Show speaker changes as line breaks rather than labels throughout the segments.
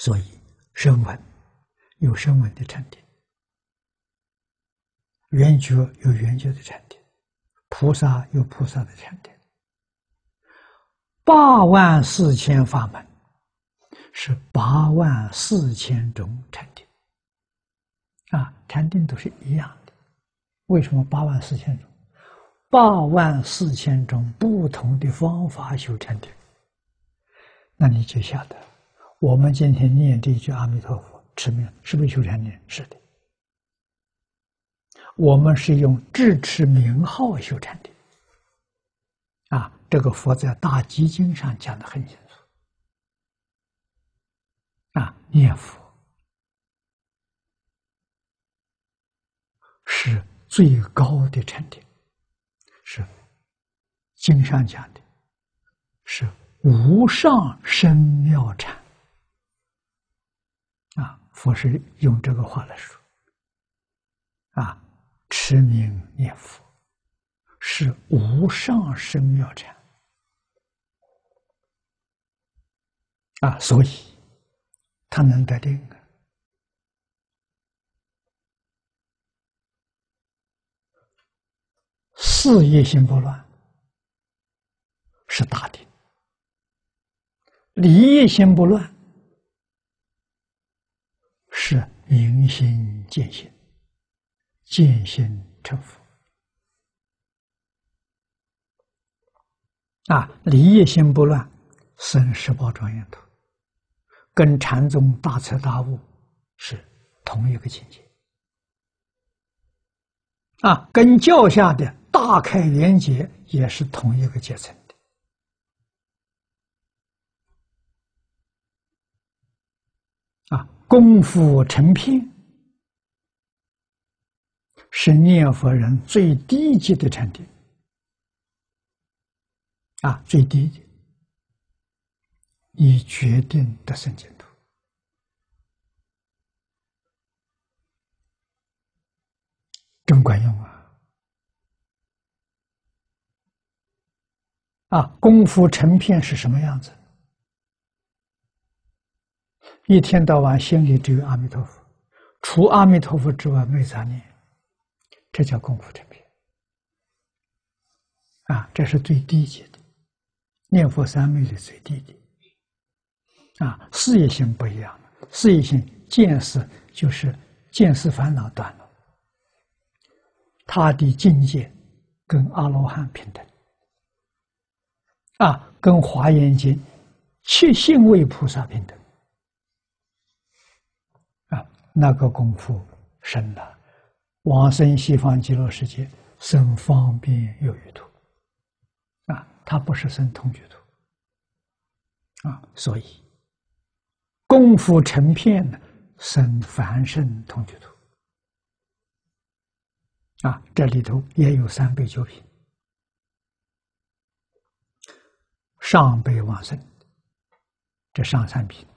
所以声闻有声闻的禅定，圆觉有圆觉的禅定，菩萨有菩萨的禅定，八万四千法门是八万四千种禅定，啊，禅定都是一样的，为什么八万四千种？八万四千种不同的方法修禅定，那你就晓得，我们今天念这一句阿弥陀佛持名，是不是修禅定？是的。我们是用智持名号修禅定，啊，这个佛在大集经上讲的很清楚，啊，念佛是最高的禅定。是经上讲的，是无上深妙禅！佛是用这个话来说啊，持名念佛是无上深妙禅啊，所以他能得定啊。事业心不乱是大定，理业心不乱是明心见性，见性成佛。啊，离业心不乱，生十宝庄严土，跟禅宗大彻大悟是同一个境界。啊，跟教下的。大开圆结也是同一个阶层的啊！功夫成片是念佛人最低级的禅定啊，最低的，你决定得生净土，真管用啊！啊，功夫成片是什么样子？一天到晚心里只有阿弥陀佛，除阿弥陀佛之外没杂念，这叫功夫成片。啊，这是最低级的，念佛三昧的最低的。啊，事业心不一样事业心见识就是见识烦恼断了，他的境界跟阿罗汉平等。啊，跟《华严经》七性位菩萨平等啊，那个功夫深了，往生西方极乐世界，生方便有余土。啊，他不是生同居土。啊，所以功夫成片呢，生凡圣同居土。啊，这里头也有三倍九品。上辈往生，这上三品、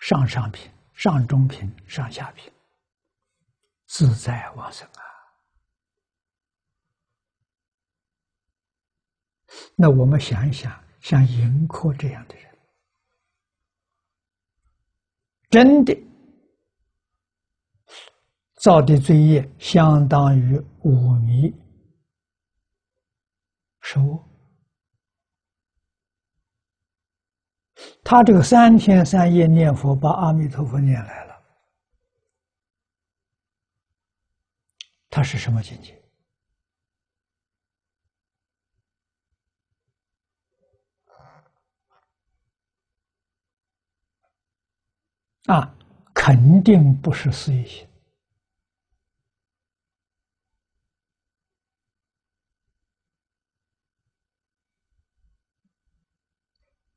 上上品、上中品、上下品，自在往生啊！那我们想一想，像盈科这样的人，真的造的罪业相当于五米收。他这个三天三夜念佛，把阿弥陀佛念来了，他是什么境界？啊，肯定不是私欲心。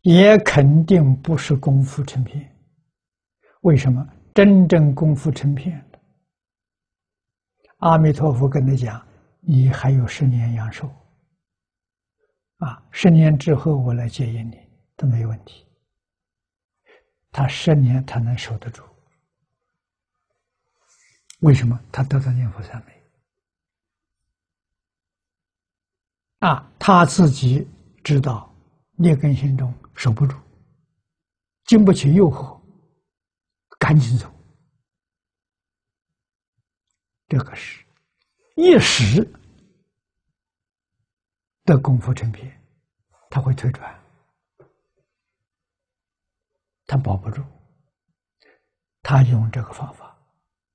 也肯定不是功夫成片。为什么？真正功夫成片的，阿弥陀佛跟他讲：“你还有十年阳寿，啊，十年之后我来接引你都没问题。”他十年他能守得住，为什么？他得到念佛三昧，啊，他自己知道劣根心中。守不住，经不起诱惑，赶紧走。这个是一时的功夫成片，他会退转，他保不住。他用这个方法，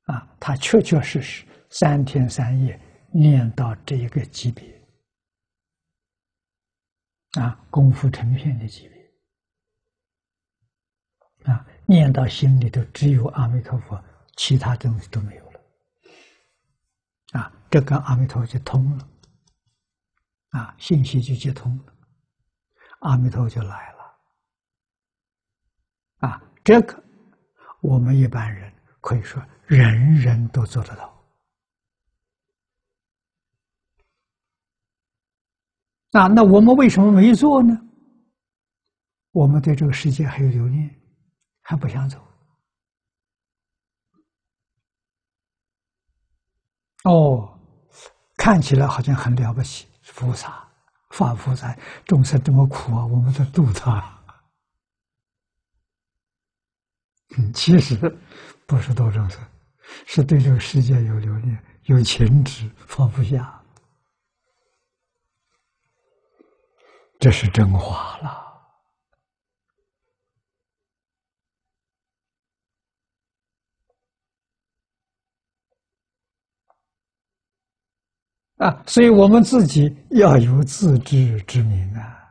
啊，他确确实实三天三夜念到这一个级别，啊，功夫成片的级别，啊，念到心里头只有阿弥陀佛，其他东西都没有了，啊，这跟阿弥陀佛就通了，啊，信息就接通了，阿弥陀佛就来了，啊，这个。我们一般人可以说，人人都做得到。啊，那我们为什么没做呢？我们对这个世界还有留念，还不想走。哦，看起来好像很了不起，菩萨、法菩萨，众生这么苦啊，我们在度他。其实不是多众生，是对这个世界有留恋、有情执，放不下。这是真话了啊！所以我们自己要有自知之明啊。